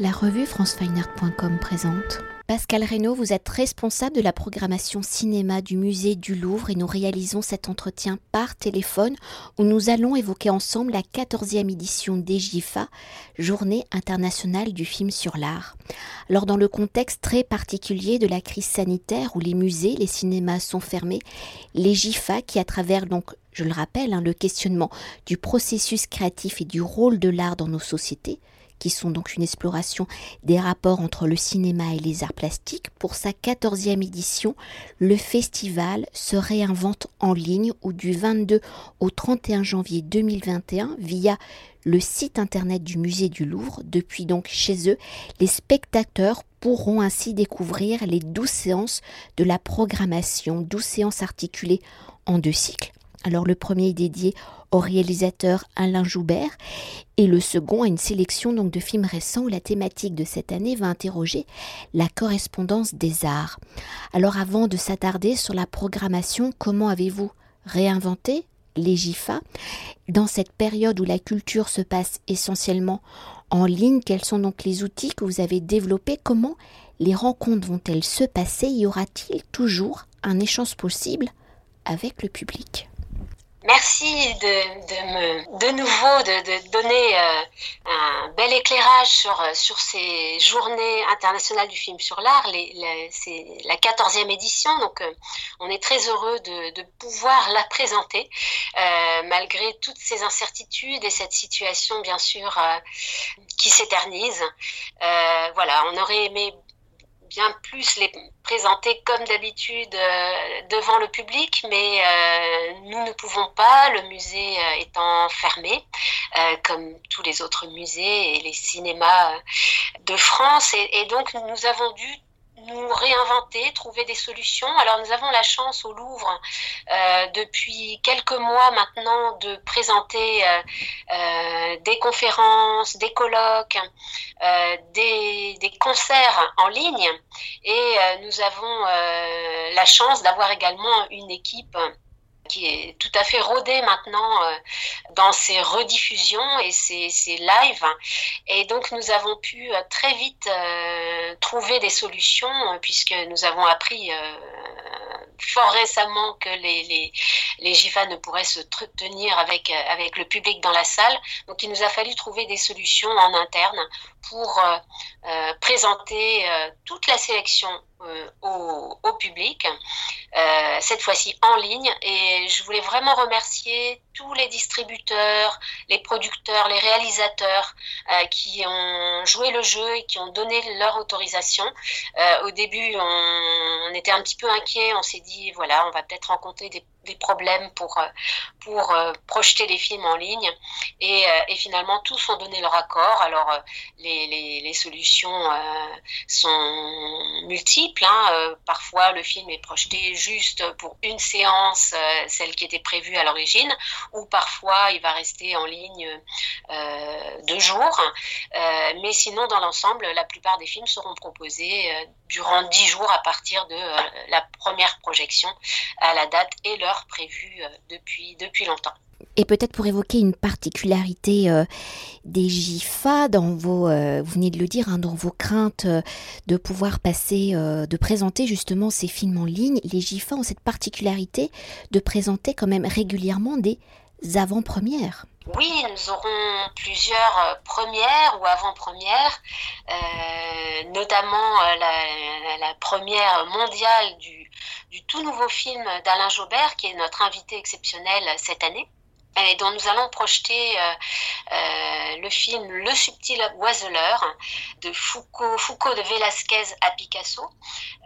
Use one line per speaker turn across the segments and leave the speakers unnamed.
La revue francefineart.com présente. Pascal Reynaud, vous êtes responsable de la programmation cinéma du musée du Louvre et nous réalisons cet entretien par téléphone où nous allons évoquer ensemble la 14e édition des GIFA, Journée internationale du film sur l'art. Alors dans le contexte très particulier de la crise sanitaire où les musées, les cinémas sont fermés, les GIFA qui à travers donc je le rappelle, hein, le questionnement du processus créatif et du rôle de l'art dans nos sociétés, qui sont donc une exploration des rapports entre le cinéma et les arts plastiques. Pour sa 14e édition, le festival se réinvente en ligne ou du 22 au 31 janvier 2021 via le site internet du musée du Louvre. Depuis donc chez eux, les spectateurs pourront ainsi découvrir les 12 séances de la programmation, 12 séances articulées en deux cycles. Alors le premier est dédié au réalisateur Alain Joubert et le second à une sélection donc de films récents où la thématique de cette année va interroger la correspondance des arts. Alors avant de s'attarder sur la programmation, comment avez-vous réinventé les GIFA dans cette période où la culture se passe essentiellement en ligne? Quels sont donc les outils que vous avez développés? Comment les rencontres vont-elles se passer? Y aura-t-il toujours un échange possible avec le public?
Merci de, me, de nouveau de, donner euh, un bel éclairage sur, sur ces journées internationales du film sur l'art. C'est la 14e édition, donc euh, on est très heureux de, pouvoir la présenter euh, malgré toutes ces incertitudes et cette situation bien sûr qui s'éternise. voilà, on aurait aimé bien plus les présenter comme d'habitude euh, devant le public, mais euh, nous ne pouvons pas, le musée euh, étant fermé, comme tous les autres musées et les cinémas de France. et donc nous avons dû nous réinventer, trouver des solutions. Alors nous avons la chance au Louvre euh, depuis quelques mois maintenant de présenter euh, euh, des conférences, des colloques, des, des, concerts en ligne et nous avons la chance d'avoir également une équipe qui est tout à fait rodé maintenant euh, dans ses rediffusions et ses, ses, lives. Et donc nous avons pu euh, très vite euh, trouver des solutions puisque nous avons appris fort récemment que les, les, les GIFA ne pourraient se tenir avec, avec le public dans la salle. Donc il nous a fallu trouver des solutions en interne pour présenter toute la sélection au, au, public, cette fois-ci en ligne. Et je voulais vraiment remercier tous les distributeurs, les producteurs, les réalisateurs euh, qui ont joué le jeu et qui ont donné leur autorisation. Euh, au début, on, on, était un petit peu inquiet. On s'est dit, voilà, on va peut-être rencontrer des des problèmes pour, euh, pour euh, projeter les films en ligne. Et, euh, et, finalement, tous ont donné leur accord. Alors, les, les, les solutions sont multiples. Hein. Parfois, le film est projeté juste pour une séance, celle qui était prévue à l'origine, ou parfois, il va rester en ligne deux jours. mais sinon, dans l'ensemble, la plupart des films seront proposés durant dix jours à partir de la première projection à la date et l'heure euh, depuis, depuis longtemps.
Et peut-être pour évoquer une particularité euh, des GIFA, dans vos, euh, vous venez de le dire, hein, dans vos craintes de pouvoir passer, de présenter justement ces films en ligne, les GIFA ont cette particularité de présenter quand même régulièrement des avant-premières.
Oui, nous aurons plusieurs premières ou avant-premières, notamment la, la, première mondiale du du tout nouveau film d'Alain Jaubert, qui est notre invité exceptionnel cette année et dont nous allons projeter euh, euh, le film Le subtil oiseleur de Foucault, Foucault de Velasquez à Picasso.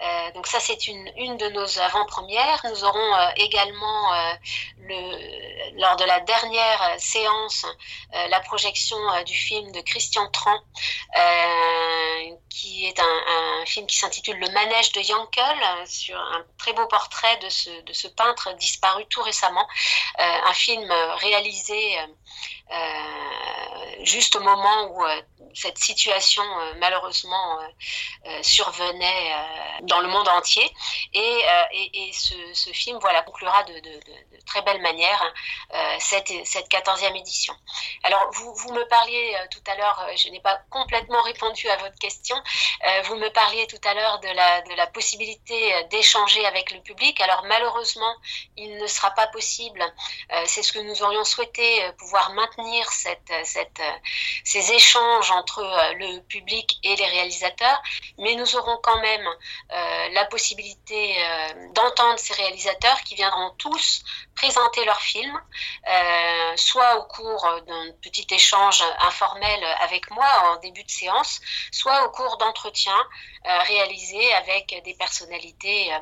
Euh, donc ça c'est une, une de nos avant-premières. Nous aurons également le, lors de la dernière séance la projection du film de Christian Tran, qui est un, film qui s'intitule Le manège de Yankel, sur un très beau portrait de ce, de ce peintre disparu tout récemment. un film réalisé juste au moment où cette situation malheureusement survenait dans le monde entier. Et, ce, film voilà, conclura de, très belle manière cette, cette 14e édition. Alors, vous, vous me parliez tout à l'heure, je n'ai pas complètement répondu à votre question. Euh, vous me parliez tout à l'heure de la, de la possibilité euh, d'échanger avec le public. Alors malheureusement, il ne sera pas possible. Euh, c'est ce que nous aurions souhaité, pouvoir maintenir cette, cette, ces échanges entre le public et les réalisateurs. Mais nous aurons quand même la possibilité d'entendre ces réalisateurs qui viendront tous présenter leurs films, soit au cours d'un petit échange informel avec moi en début de séance, soit au cours d'entretiens euh, réalisés avec des personnalités euh,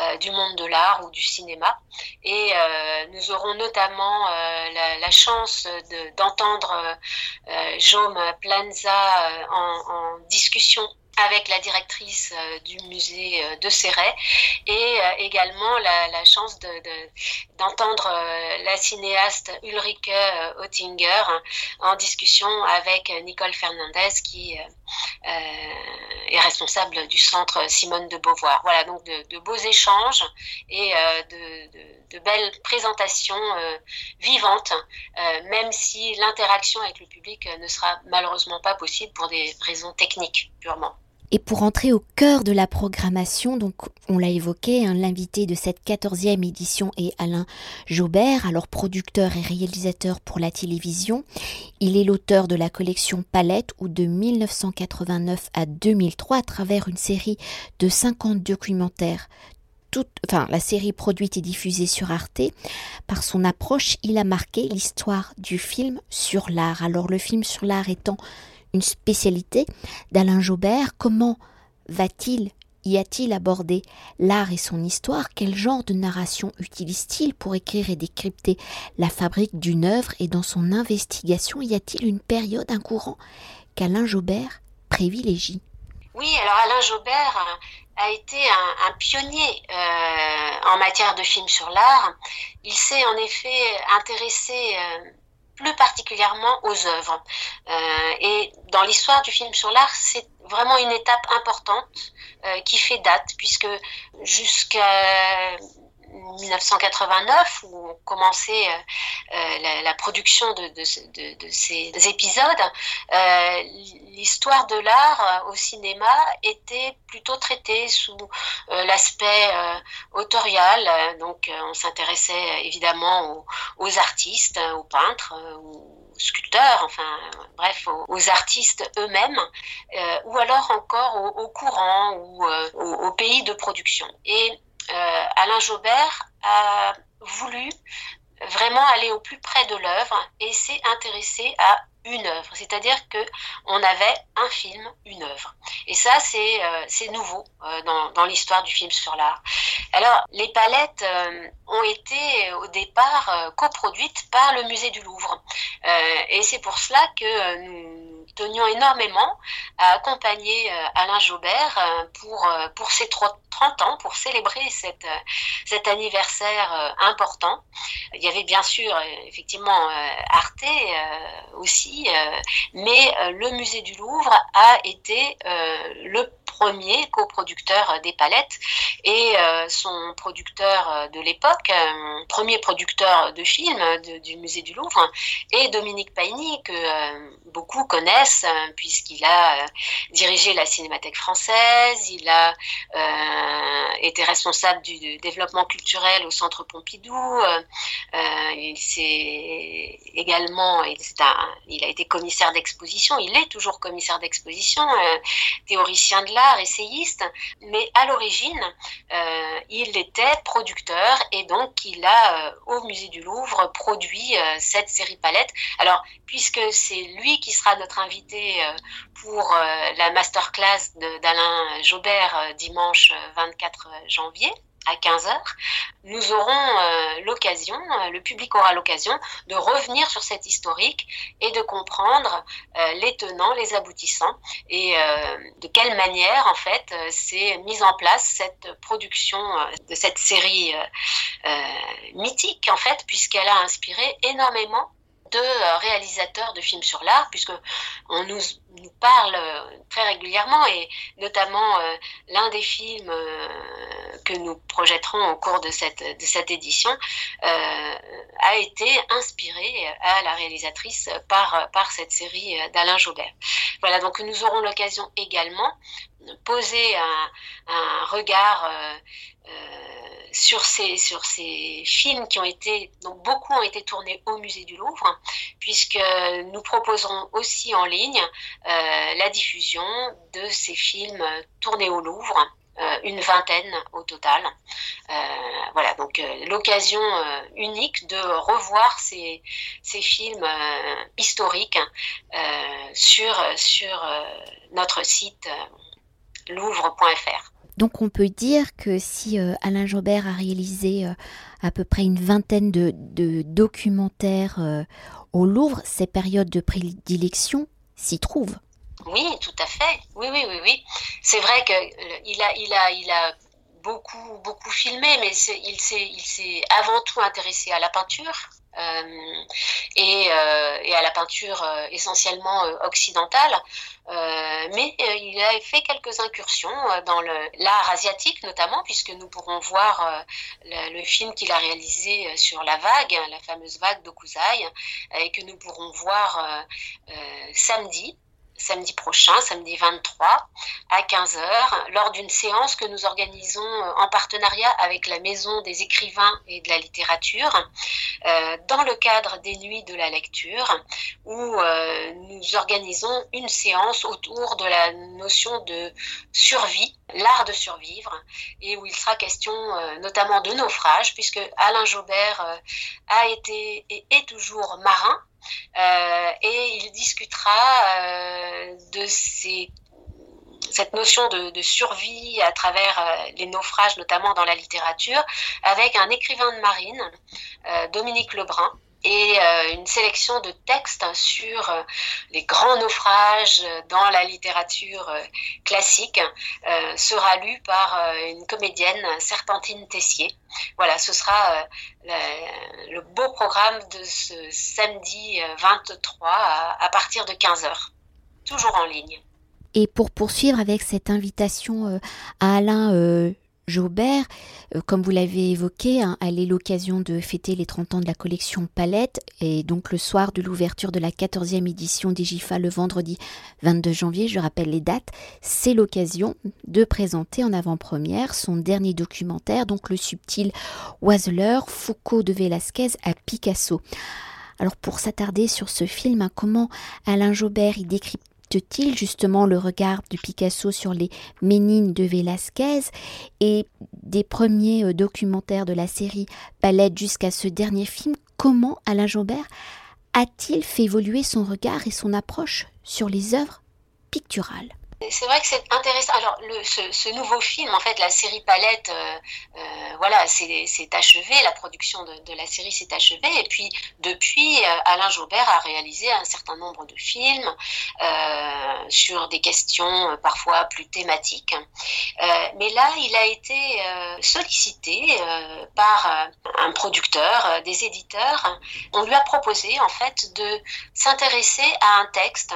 euh, du monde de l'art ou du cinéma. Et nous aurons notamment la, chance d'entendre Jaume Planza en, en discussion avec la directrice euh, du musée euh, de Serret et euh, également la, chance d'entendre la cinéaste Ulrike Oettinger en discussion avec Nicole Fernandez qui est responsable du centre Simone de Beauvoir. Voilà, donc de, beaux échanges et de, belles présentations vivantes, même si l'interaction avec le public ne sera malheureusement pas possible pour des raisons techniques purement.
Et pour entrer au cœur de la programmation, donc on l'a évoqué, hein, l'invité de cette 14e édition est Alain Jaubert, alors producteur et réalisateur pour la télévision. Il est l'auteur de la collection Palette où de 1989 à 2003 à travers une série de 50 documentaires enfin, la série produite et diffusée sur Arte, par son approche, il a marqué l'histoire du film sur l'art. Alors le film sur l'art étant une spécialité d'Alain Jaubert. Comment va-t-il y a-t-il abordé l'art et son histoire? Quel genre de narration utilise-t-il pour écrire et décrypter la fabrique d'une œuvre? Et dans son investigation, y a-t-il une période, un courant qu'Alain Jaubert privilégie?
Oui, alors Alain Jaubert a été un, pionnier euh, en matière de films sur l'art. Il s'est en effet intéressé euh, plus particulièrement aux œuvres. Euh, et dans l'histoire du film sur l'art, c'est vraiment une étape importante euh, qui fait date, puisque jusqu'à 1989 où on commençait euh, euh, la, production de, ces épisodes, euh, l'histoire de l'art au cinéma était plutôt traitée sous l'aspect autorial. Donc on s'intéressait évidemment aux, artistes, aux peintres, aux sculpteurs, enfin bref, aux, artistes eux-mêmes, ou alors encore au, courant ou au, au, pays de production. Et Alain Jaubert a voulu vraiment aller au plus près de l'œuvre et s'est intéressé à une œuvre, c'est-à-dire que on avait un film, une œuvre. Et ça, c'est euh, nouveau euh, dans l'histoire du film sur l'art. Alors, les palettes ont été au départ coproduites par le musée du Louvre, et c'est pour cela que nous tenions énormément à accompagner Alain Jaubert pour pour ses trois 30 ans pour célébrer cette, euh, cet anniversaire euh, important. Il y avait bien sûr euh, effectivement Arte aussi, mais le musée du Louvre a été le premier coproducteur des palettes et son producteur de l'époque, premier producteur de films du musée du Louvre, est Dominique Paigny que beaucoup connaissent puisqu'il a dirigé la Cinémathèque française, il a euh, était responsable du, développement culturel au Centre Pompidou. Euh, euh, il s'est également, il a été commissaire d'exposition. Il est toujours commissaire d'exposition, théoricien de l'art, essayiste. Mais à l'origine, il était producteur et donc il a au musée du Louvre produit cette série palette. Alors puisque c'est lui qui sera notre invité pour la masterclass d'Alain Jaubert dimanche 24 janvier à 15h, nous aurons euh, l'occasion, euh, le public aura l'occasion de revenir sur cette historique et de comprendre euh, les tenants, les aboutissants et de quelle manière en fait s'est mise en place cette production de cette série mythique en fait puisqu'elle a inspiré énormément de euh, réalisateurs de films sur l'art, puisque on nous, parle euh, très régulièrement, et notamment euh, l'un des films que nous projetterons au cours de cette, de cette édition a été inspiré à la réalisatrice par, par cette série d'Alain Jaubert. Voilà, donc nous aurons l'occasion également poser un, regard sur ces, sur ces films qui ont été, donc beaucoup ont été tournés au musée du Louvre, puisque nous proposerons aussi en ligne euh, la diffusion de ces films tournés au Louvre. Euh, une vingtaine au total. Euh, voilà, donc l'occasion unique de revoir ces, ces films historiques sur, sur notre site louvre.fr.
Donc on peut dire que si euh, Alain Jobert a réalisé euh, à peu près une vingtaine de, documentaires euh, au Louvre, ses périodes de prédilection s'y trouvent.
Oui, tout à fait. Oui, oui, oui, oui. C'est vrai qu'il a, il a, il a beaucoup, beaucoup filmé, mais il s'est avant tout intéressé à la peinture. Euh, et, euh, et, à la peinture euh, essentiellement occidentale. mais il a fait quelques incursions dans l'art asiatique notamment, puisque nous pourrons voir le, le, film qu'il a réalisé sur la vague, la fameuse vague d'Okuzai, et que nous pourrons voir samedi samedi prochain, samedi 23 à 15h, lors d'une séance que nous organisons euh, en partenariat avec la Maison des écrivains et de la littérature, euh, dans le cadre des nuits de la lecture, où euh, nous organisons une séance autour de la notion de survie, l'art de survivre, et où il sera question notamment de naufrage, puisque Alain Jaubert a été et est toujours marin, et il discutera euh, de cette notion de, survie à travers euh, les naufrages, notamment dans la littérature, avec un écrivain de marine, Dominique Lebrun, et euh, une sélection de textes sur euh, les grands naufrages dans la littérature euh, classique sera lu par une comédienne, Serpentine Tessier. Voilà, ce sera le, beau programme de ce samedi 23 à, à partir de 15h, toujours en ligne.
Et pour poursuivre avec cette invitation à Alain Jaubert, euh, comme vous l'avez évoqué, hein, elle est l'occasion de fêter les 30 ans de la collection Palette et donc le soir de l'ouverture de la 14e édition d'Igifa le vendredi 22 janvier, je rappelle les dates, c'est l'occasion de présenter en avant-première son dernier documentaire, donc le subtil oiseleur Foucault de Velasquez à Picasso. Alors pour s'attarder sur ce film, hein, comment Alain Jaubert y décrit justement le regard de Picasso sur les Ménines de Velázquez et des premiers euh, documentaires de la série Palette jusqu'à ce dernier film, comment Alain Jobert a-t-il fait évoluer son regard et son approche sur les œuvres picturales?
C'est vrai que c'est intéressant. Alors, ce, nouveau film, en fait, la série Palette, euh, euh, voilà, c'est achevé, la production de, la série s'est achevée. Et puis, depuis, euh, Alain Jaubert a réalisé un certain nombre de films sur des questions parfois plus thématiques. mais là, il a été sollicité par un producteur, des éditeurs. On lui a proposé, en fait, de s'intéresser à un texte,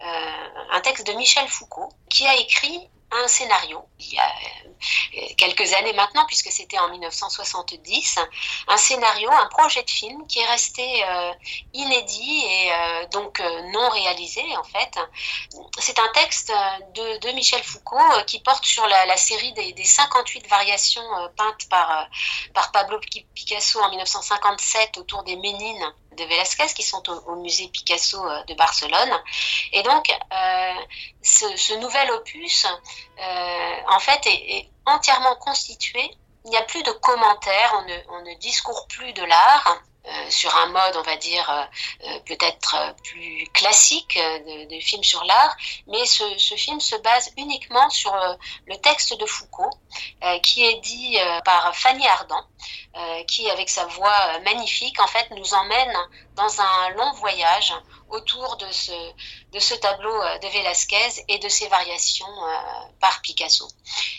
un texte de Michel Foucault qui a écrit un scénario il y a euh, quelques années maintenant, puisque c'était en 1970, un scénario, un projet de film qui est resté euh, inédit et euh, donc non réalisé en fait. C'est un texte de, Michel Foucault qui porte sur la, série des, 58 variations peintes par, par Pablo Picasso en 1957 autour des Ménines de Velázquez qui sont au, musée Picasso de Barcelone. Et donc, ce, nouvel opus euh, en fait, est, entièrement constitué. Il n'y a plus de commentaires, on ne, discourt plus de l'art. Euh, sur un mode, on va dire, euh, peut-être plus classique de, de film sur l'art, mais ce, film se base uniquement sur le texte de Foucault, qui est dit par Fanny Ardant, qui, avec sa voix magnifique, en fait, nous emmène dans un long voyage autour de ce, tableau de Velázquez et de ses variations par Picasso.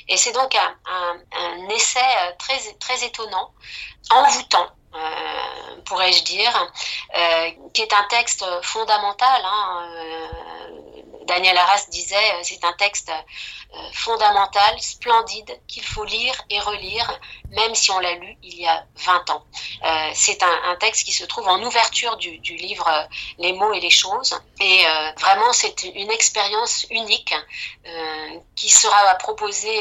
Et c'est donc un, un, essai très, très étonnant, envoûtant, euh, pourrais-je dire, euh, qui est un texte fondamental. Hein, euh, Daniel Arras disait, euh, c'est un texte euh, fondamental, splendide, qu'il faut lire et relire, même si on l'a lu il y a 20 ans. Euh, c'est un, texte qui se trouve en ouverture du, livre Les mots et les choses. Et vraiment, c'est une expérience unique qui sera proposée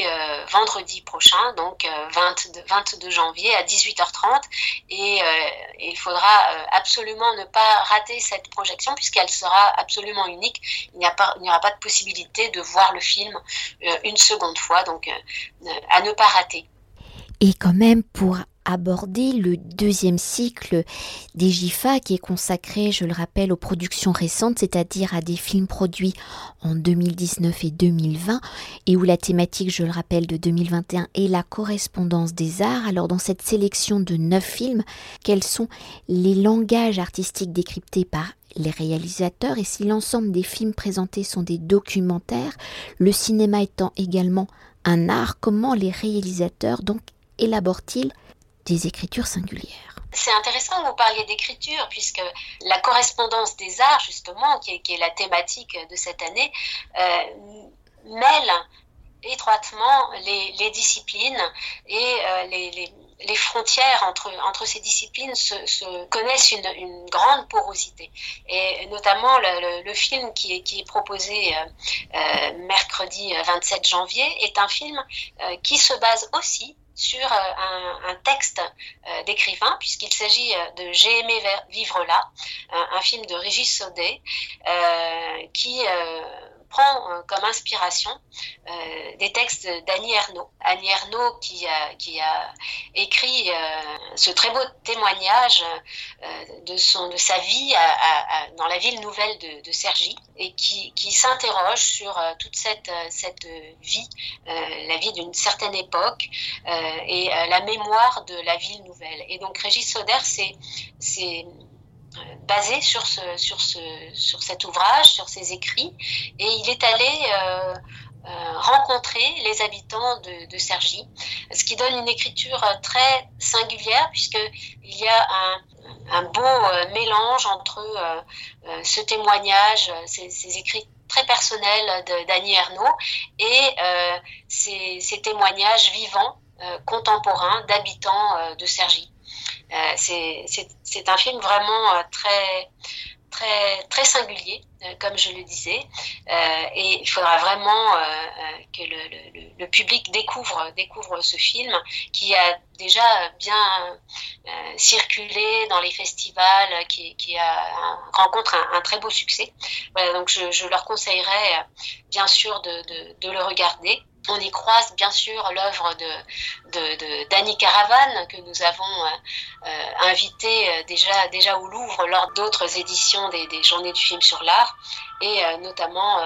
vendredi prochain, donc 22, 22 janvier à 18h30. Et, et il faudra absolument ne pas rater cette projection puisqu'elle sera absolument unique. Il n'y a pas il n'y aura pas de possibilité de voir le film euh, une seconde fois, donc euh, à ne pas rater.
Et quand même, pour aborder le deuxième cycle des GIFA qui est consacré, je le rappelle, aux productions récentes, c'est-à-dire à des films produits en 2019 et 2020 et où la thématique, je le rappelle, de 2021 est la correspondance des arts. Alors dans cette sélection de neuf films, quels sont les langages artistiques décryptés par les réalisateurs et si l'ensemble des films présentés sont des documentaires, le cinéma étant également un art, comment les réalisateurs donc élaborent-ils des écritures singulières?
C'est intéressant que vous parliez d'écriture, puisque la correspondance des arts, justement, qui est, la thématique de cette année, euh, mêle étroitement les, disciplines et euh, les, les, frontières entre, entre ces disciplines se, se connaissent une, une, grande porosité. Et notamment le, le, le, film qui est, qui est proposé euh, euh mercredi 27 janvier est un film euh, qui se base aussi sur euh, un, un, texte euh, d'écrivain, puisqu'il s'agit de J'ai aimé vivre là, un, un film de Régis Saudet, qui prend euh, comme inspiration euh, des textes d'Annie Ernaux. Annie Ernaux qui a, écrit euh, ce très beau témoignage de, son, de sa vie dans la ville nouvelle de, de et qui, qui s'interroge sur toute cette, cette vie, la vie d'une certaine époque et la mémoire de la ville nouvelle. Et donc Régis Soder, c'est basé sur, ce, sur, ce, sur cet ouvrage, sur ses écrits, et il est allé euh, euh, rencontrer les habitants de, de Cergy, ce qui donne une écriture très singulière, puisqu'il y a un, un beau euh, mélange entre ce témoignage, ces, ces, écrits très personnels d'Annie Ernaux, et ces, ces, témoignages vivants, contemporains d'habitants de. Euh, c'est un film vraiment très, très, très singulier, comme je le disais, et il faudra vraiment que le, le, le, public découvre, découvre ce film qui a déjà bien circulé dans les festivals, qui, qui a, rencontre un, un, très beau succès. Voilà, donc je, je leur conseillerais bien sûr de, de, de le regarder on y croise bien sûr l'œuvre de, d'Annie Caravane que nous avons euh, euh, invité euh, déjà, déjà au Louvre lors d'autres éditions des, Journées du film sur l'art et euh, notamment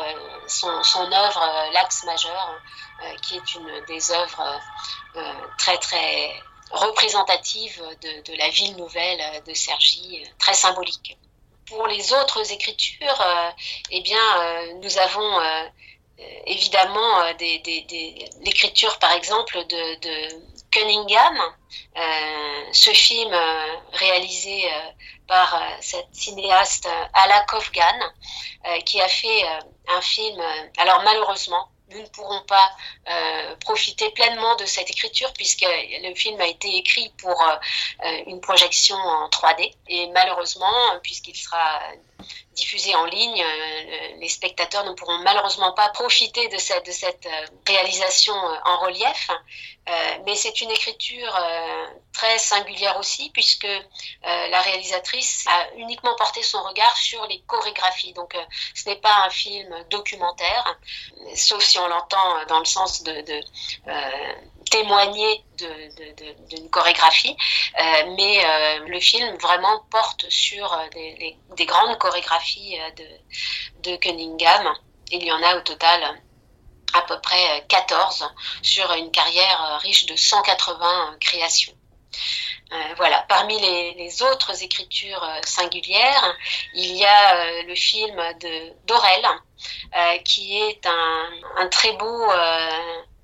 son, œuvre L'axe majeur qui est une des œuvres très très de, de, la ville nouvelle de Cergy, très symbolique. Pour les autres écritures, eh bien, nous avons évidemment euh, l'écriture par exemple de, Cunningham, euh, ce film euh, réalisé par cette cinéaste Ala Kofgan, qui a fait un film, alors malheureusement, nous ne pourrons pas profiter pleinement de cette écriture puisque le film a été écrit pour une projection en 3D et malheureusement, puisqu'il sera diffusé en ligne, euh, les spectateurs ne pourront malheureusement pas profiter de cette, euh, réalisation euh, en relief. mais c'est une écriture très singulière aussi, puisque la réalisatrice a uniquement porté son regard sur les chorégraphies. Donc ce n'est pas un film documentaire, sauf si on l'entend dans le sens de témoigner d'une chorégraphie, mais le film vraiment porte sur des, grandes chorégraphies de, Cunningham. Il y en a au total à peu près 14 sur une carrière riche de 180 créations. Euh, voilà. Parmi les, autres écritures euh, singulières, il y a euh, le film de Dorel, qui est un, très beau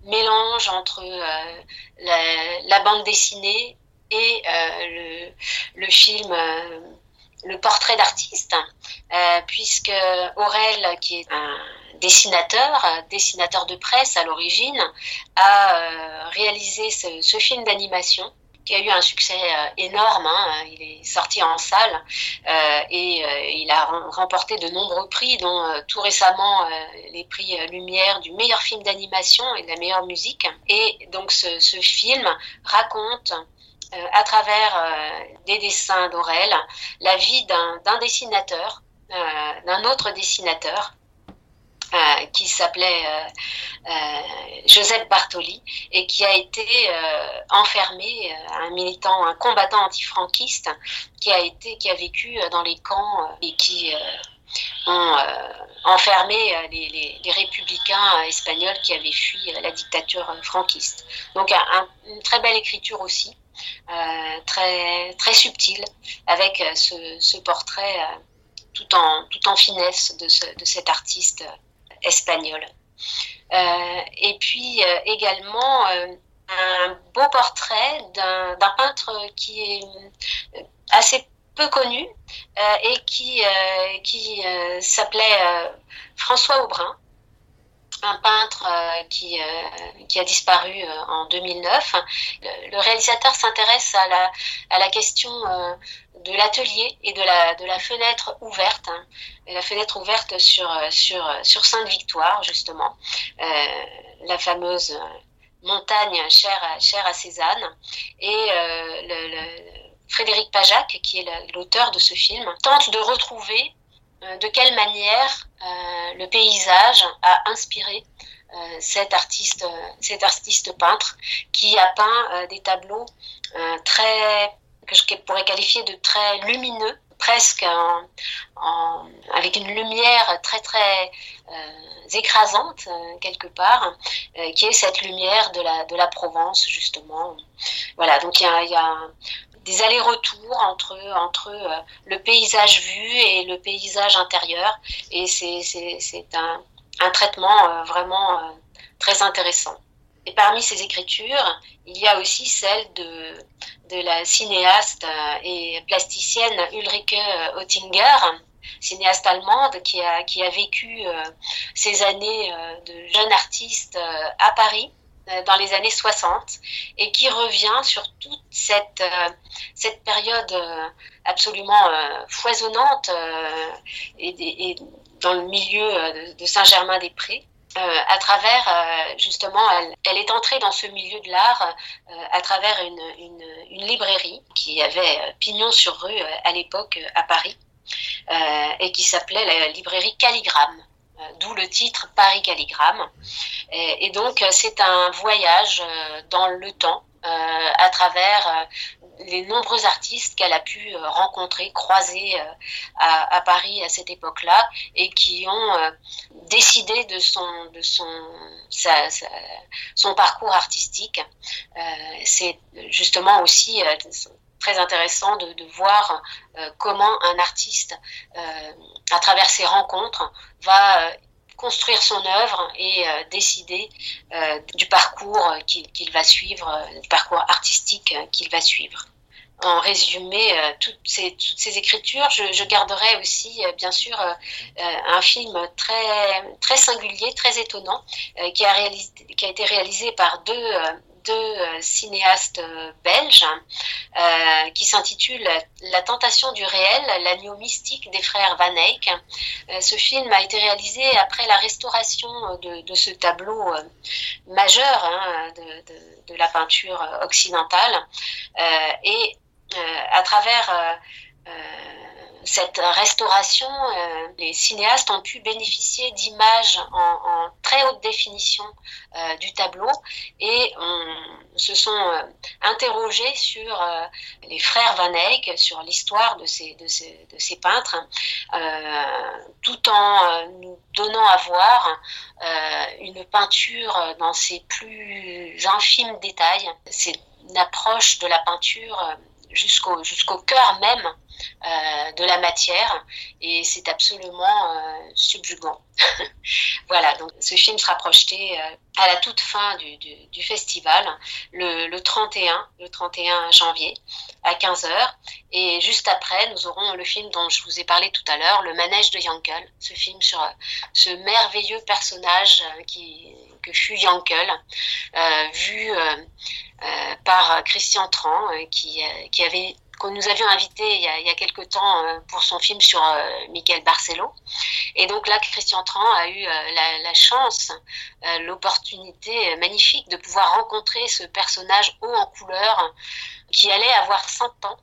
mélange entre la, bande dessinée et le, film le portrait d'artiste, puisque Aurel, qui est un dessinateur, dessinateur de presse à l'origine, a réalisé ce film d'animation qui a eu un succès euh, énorme. Hein. Il est sorti en salle euh, et euh, il a remporté de nombreux prix, dont tout récemment les prix Lumière du meilleur film d'animation et de la meilleure musique. Et donc ce, film raconte à travers des dessins d'Aurel la vie d'un dessinateur, d'un autre dessinateur euh, qui s'appelait euh, euh, Joseph Bartoli et qui a été enfermé, un militant, un combattant antifranquiste qui a été, qui a vécu dans les camps et qui ont enfermé les, républicains espagnols qui avaient fui la dictature franquiste. Donc une très belle écriture aussi, très, très subtile, avec ce, portrait tout, en, tout en finesse de cet artiste espagnole. Euh, et puis euh, également euh, un beau portrait d'un peintre qui est assez peu connu et qui, qui s'appelait François Aubrin, un peintre qui, qui a disparu en 2009. Le, réalisateur s'intéresse à la, à la question de l'atelier et de la, de la fenêtre ouverte, hein. la fenêtre ouverte sur, sur, sur Sainte-Victoire, justement, euh, la fameuse montagne chère, chère à Cézanne. Et euh, Frédéric Pajac, qui est l'auteur de ce film, tente de retrouver euh, de quelle manière le paysage a inspiré cet artiste, cet artiste peintre qui a peint des tableaux très que je pourrais qualifier de très lumineux, presque avec une lumière très très euh, écrasante euh, quelque part, euh, qui est cette lumière de la, Provence justement. Voilà, donc il y a, des allers-retours entre, entre le paysage vu et le paysage intérieur, et c'est un, un, traitement vraiment très intéressant. Et parmi ces écritures, il y a aussi celle de, de la cinéaste euh, et plasticienne Ulrike Oettinger, cinéaste allemande qui a, qui a vécu euh, ces années euh, de jeune artiste à Paris dans les années 60 et qui revient sur toute cette, cette période absolument foisonnante et, dans le milieu de Saint-Germain-des-Prés euh, à travers, euh, justement, elle, est entrée dans ce milieu de l'art euh, à travers une, une, une, librairie qui avait pignon sur rue à l'époque à Paris et qui s'appelait la librairie Calligramme d'où le titre Paris Calligramme. Et, donc, c'est un voyage dans le temps à travers les nombreux artistes qu'elle a pu euh, rencontrer, croiser euh, à, Paris à cette époque-là et qui ont euh, décidé de son parcours artistique. C'est justement aussi très intéressant de, voir comment un artiste, à travers ses rencontres, va construire son œuvre et euh, décider euh, du parcours qu'il va suivre, euh, du parcours artistique qu'il va suivre. En résumé, toutes ces, écritures, je, garderai aussi, bien sûr, un film très, très singulier, très étonnant, qui a été réalisé par deux deux euh, cinéastes euh, belges euh, qui s'intitule La tentation du réel, l'agneau mystique des frères Van Eyck. ce film a été réalisé après la restauration de, ce tableau majeur hein, de, la peinture occidentale et à travers cette restauration, euh, les cinéastes ont pu bénéficier d'images en, très haute définition euh, du tableau et se sont euh, interrogés sur les frères Van Eyck, sur l'histoire de ces peintres, tout en nous donnant à voir une peinture dans ses plus infimes détails. C'est une approche de la peinture jusqu'au jusqu'au cœur même euh, de la matière et c'est absolument euh, subjugant. voilà, donc ce film sera projeté euh, à la toute fin du, festival, le, le, 31, le 31 janvier à 15h. Et juste après, nous aurons le film dont je vous ai parlé tout à l'heure, Le manège de Yankel, ce film sur ce merveilleux personnage qui, que fut Yankel, vu par Christian Tran, qui avait que nous avions invité il y a, il y a quelque temps euh, pour son film sur euh, Michael Barcelo. Et donc là, Christian Tran a eu euh, la, la, chance, l'opportunité magnifique de pouvoir rencontrer ce personnage haut en couleur qui allait avoir 100 ans.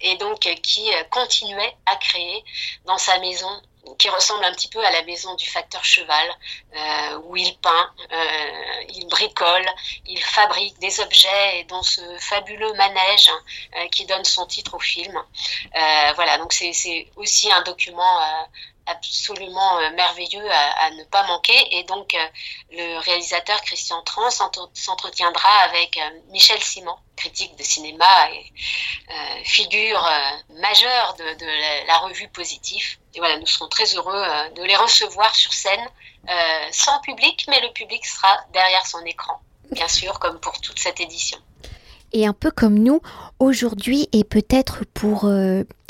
et donc qui continuait à créer dans sa maison qui ressemble un petit peu à la maison du facteur cheval, euh, où il peint, euh, il bricole, il fabrique des objets, dont ce fabuleux manège euh, qui donne son titre au film. Voilà, donc c'est aussi un document absolument merveilleux à, ne pas manquer. Et donc, le réalisateur Christian Tran s'entretiendra avec Michel Simon, critique de cinéma et figure majeure de, la, revue Positif. Et voilà, nous serons très heureux de les recevoir sur scène, sans public, mais le public sera derrière son écran, bien sûr, comme pour toute cette édition.
Et un peu comme nous, aujourd'hui, et peut-être pour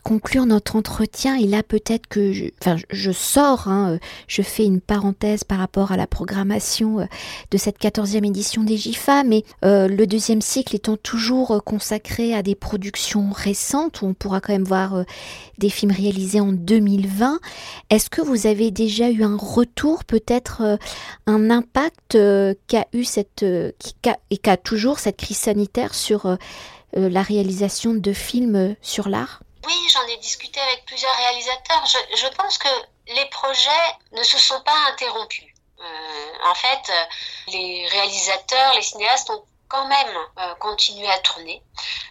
conclure notre entretien, et là peut-être que je, enfin, je sors, hein, je fais une parenthèse par rapport à la programmation euh, de cette 14e édition des GIFA, mais euh, le deuxième cycle étant toujours euh, consacré à des productions récentes, où on pourra quand même voir des films réalisés en 2020, est-ce que vous avez déjà eu un retour, peut-être un impact qu'a eu cette, et qu'a toujours cette crise sanitaire sur la réalisation de films sur l'art?
Oui, j'en ai discuté avec plusieurs réalisateurs. Je, pense que les projets ne se sont pas interrompus. Euh, en fait, les réalisateurs, les cinéastes ont quand même euh, continué à tourner.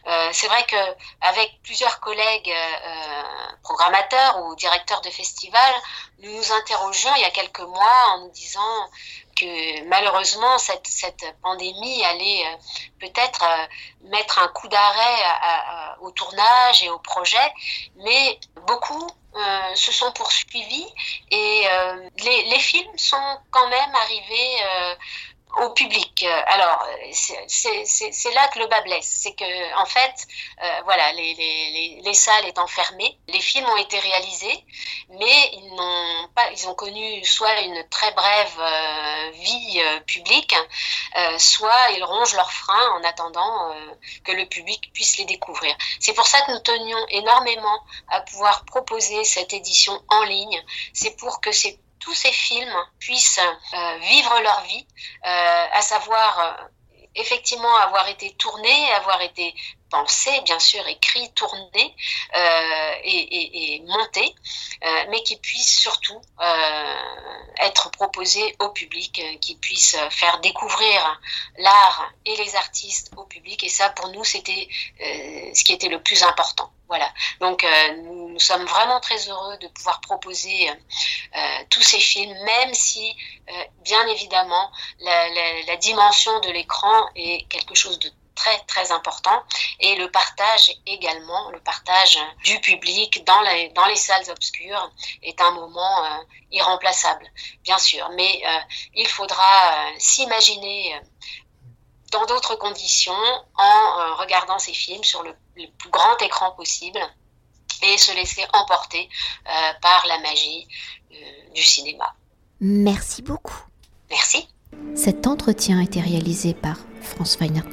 Euh, c'est vrai que avec plusieurs collègues programmateurs ou directeurs de festivals, nous nous interrogions il y a quelques mois en nous disant que malheureusement cette, cette pandémie allait euh, peut-être euh, mettre un coup d'arrêt au tournage et au projet, mais beaucoup euh, se sont poursuivis et les, les, films sont quand même arrivés au public. Alors, c'est là que le bas blesse. C'est que, en fait, euh, voilà, les, les, les, salles étant fermées, les films ont été réalisés, mais ils n'ont pas, ils ont connu soit une très brève euh, vie euh, publique, soit ils rongent leurs freins en attendant que le public puisse les découvrir. C'est pour ça que nous tenions énormément à pouvoir proposer cette édition en ligne. C'est pour que ces tous ces films puissent euh, vivre leur vie, euh, à savoir euh, effectivement avoir été tournés, avoir été pensé, bien sûr, écrit, tourné euh, et, monté, euh, mais qui puissent surtout euh, être proposé au public, qui puisse faire découvrir l'art et les artistes au public. Et ça, pour nous, c'était ce qui était le plus important. Voilà. Donc, nous, sommes vraiment très heureux de pouvoir proposer tous ces films, même si, bien évidemment, la, la dimension de l'écran est quelque chose de très très important et le partage également, le partage du public dans les, dans les salles obscures est un moment euh, irremplaçable, bien sûr. Mais euh, il faudra euh, s'imaginer dans d'autres conditions en regardant ces films sur le, le, plus grand écran possible et se laisser emporter par la magie du cinéma.
Merci beaucoup.
Merci.
Cet entretien a été réalisé par franceweiner.com